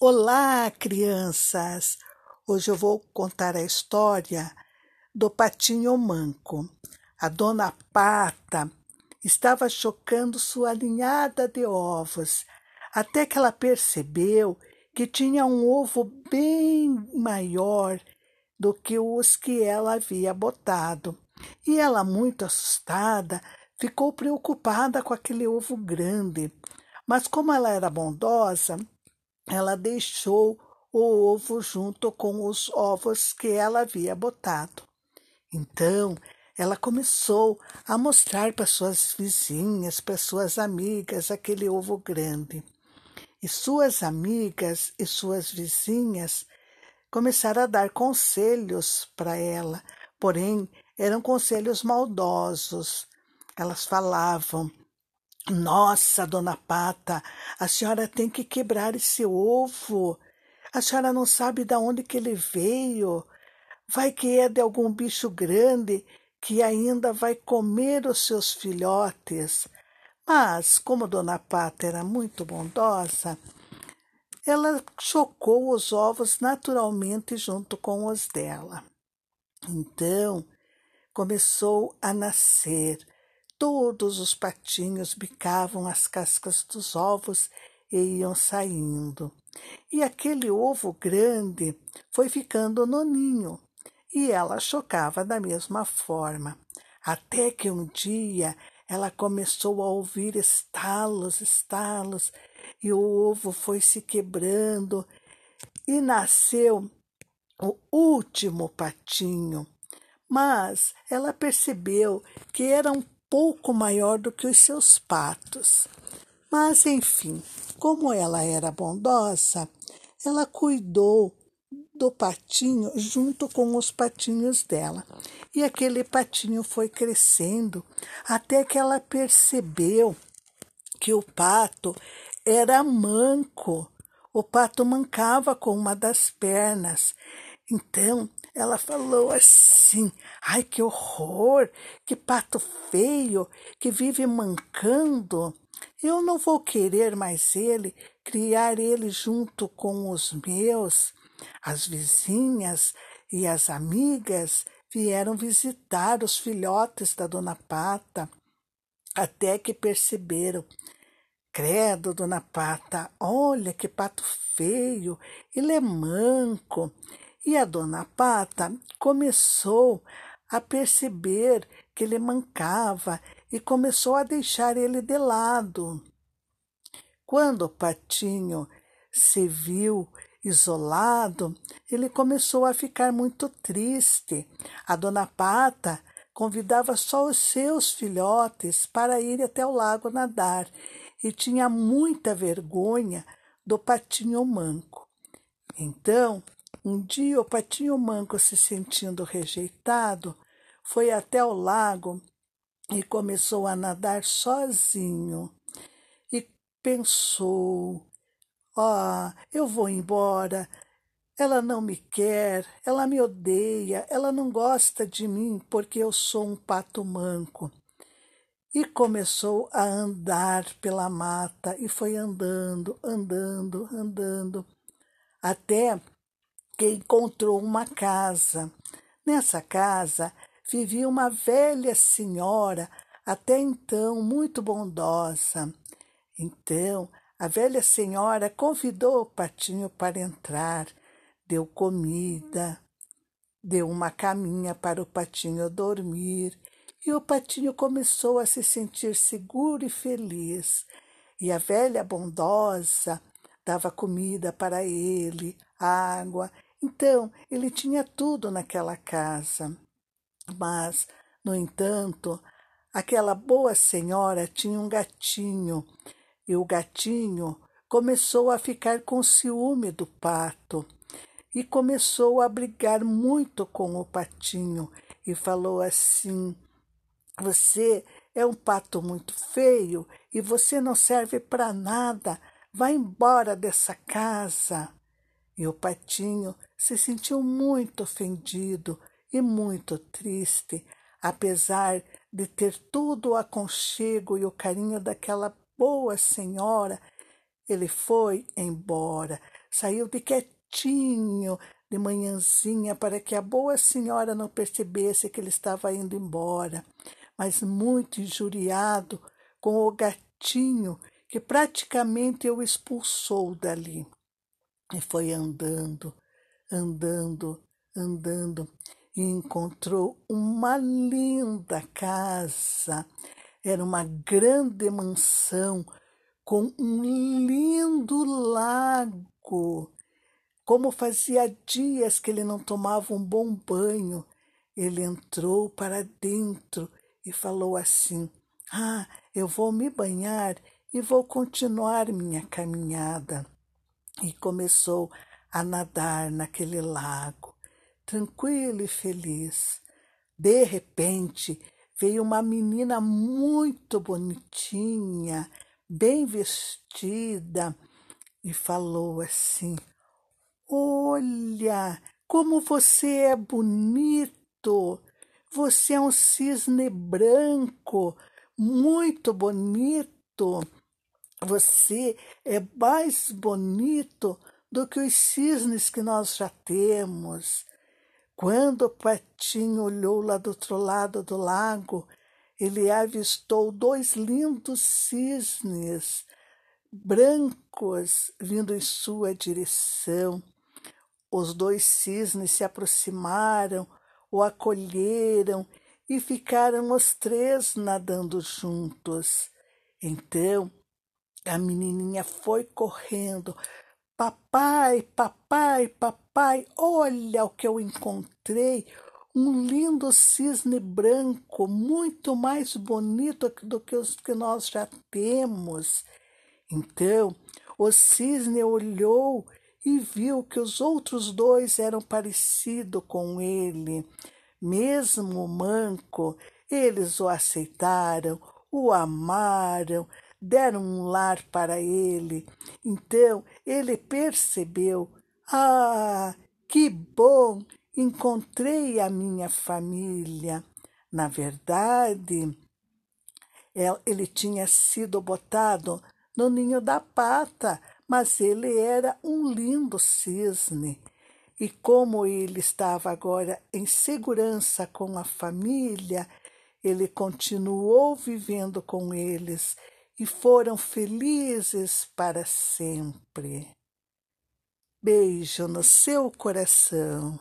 Olá, crianças! Hoje eu vou contar a história do patinho manco. A dona Pata estava chocando sua ninhada de ovos, até que ela percebeu que tinha um ovo bem maior do que os que ela havia botado. E ela, muito assustada, ficou preocupada com aquele ovo grande. Mas como ela era bondosa, ela deixou o ovo junto com os ovos que ela havia botado. Então, ela começou a mostrar para suas vizinhas, para suas amigas, aquele ovo grande. E suas amigas e suas vizinhas começaram a dar conselhos para ela, porém eram conselhos maldosos. Elas falavam: nossa, dona Pata, a senhora tem que quebrar esse ovo. A senhora não sabe de onde que ele veio. Vai que é de algum bicho grande que ainda vai comer os seus filhotes. Mas, como Dona Pata era muito bondosa, ela chocou os ovos naturalmente junto com os dela. Então, começou a nascer Todos os patinhos bicavam as cascas dos ovos e iam saindo. E aquele ovo grande foi ficando no ninho, e ela chocava da mesma forma. Até que um dia ela começou a ouvir estalos, estalos, e o ovo foi se quebrando, e nasceu o último patinho. Mas ela percebeu que era um pouco maior do que os seus patos. Mas, enfim, como ela era bondosa, ela cuidou do patinho junto com os patinhos dela. E aquele patinho foi crescendo até que ela percebeu que o pato era manco. O pato mancava com uma das pernas. Então ela falou assim: ai que horror, que pato feio, que vive mancando. Eu não vou querer mais ele, criar ele junto com os meus. As vizinhas e as amigas vieram visitar os filhotes da dona Pata, até que perceberam. Credo, dona Pata, olha que pato feio, ele é manco. E a dona Pata começou a perceber que ele mancava e começou a deixar ele de lado. Quando o patinho se viu isolado, ele começou a ficar muito triste. A dona Pata convidava só os seus filhotes para ir até o lago nadar e tinha muita vergonha do patinho manco. Então, um dia o patinho manco, se sentindo rejeitado, foi até o lago e começou a nadar sozinho. E pensou: Ah, oh, eu vou embora. Ela não me quer, ela me odeia, ela não gosta de mim porque eu sou um pato manco. E começou a andar pela mata e foi andando, andando, andando, até que encontrou uma casa. Nessa casa vivia uma velha senhora, até então muito bondosa. Então a velha senhora convidou o patinho para entrar, deu comida, deu uma caminha para o patinho dormir, e o patinho começou a se sentir seguro e feliz. E a velha bondosa dava comida para ele, água então, ele tinha tudo naquela casa. Mas, no entanto, aquela boa senhora tinha um gatinho, e o gatinho começou a ficar com ciúme do pato e começou a brigar muito com o patinho e falou assim: Você é um pato muito feio e você não serve para nada. Vá embora dessa casa. E o patinho se sentiu muito ofendido e muito triste, apesar de ter todo o aconchego e o carinho daquela boa senhora. Ele foi embora, saiu de quietinho de manhãzinha para que a boa senhora não percebesse que ele estava indo embora, mas muito injuriado com o gatinho que praticamente o expulsou dali. E foi andando, andando, andando e encontrou uma linda casa. Era uma grande mansão com um lindo lago. Como fazia dias que ele não tomava um bom banho, ele entrou para dentro e falou assim: Ah, eu vou me banhar e vou continuar minha caminhada. E começou a nadar naquele lago, tranquilo e feliz. De repente, veio uma menina muito bonitinha, bem vestida, e falou assim: Olha, como você é bonito! Você é um cisne branco, muito bonito. Você é mais bonito do que os cisnes que nós já temos. Quando o patinho olhou lá do outro lado do lago, ele avistou dois lindos cisnes brancos vindo em sua direção. Os dois cisnes se aproximaram, o acolheram e ficaram os três nadando juntos. Então a menininha foi correndo. Papai, papai, papai, olha o que eu encontrei! Um lindo cisne branco, muito mais bonito do que os que nós já temos. Então o cisne olhou e viu que os outros dois eram parecidos com ele. Mesmo manco, eles o aceitaram, o amaram, deram um lar para ele. Então ele percebeu: Ah, que bom! Encontrei a minha família. Na verdade, ele tinha sido botado no ninho da pata, mas ele era um lindo cisne. E como ele estava agora em segurança com a família, ele continuou vivendo com eles e foram felizes para sempre. Beijo no seu coração.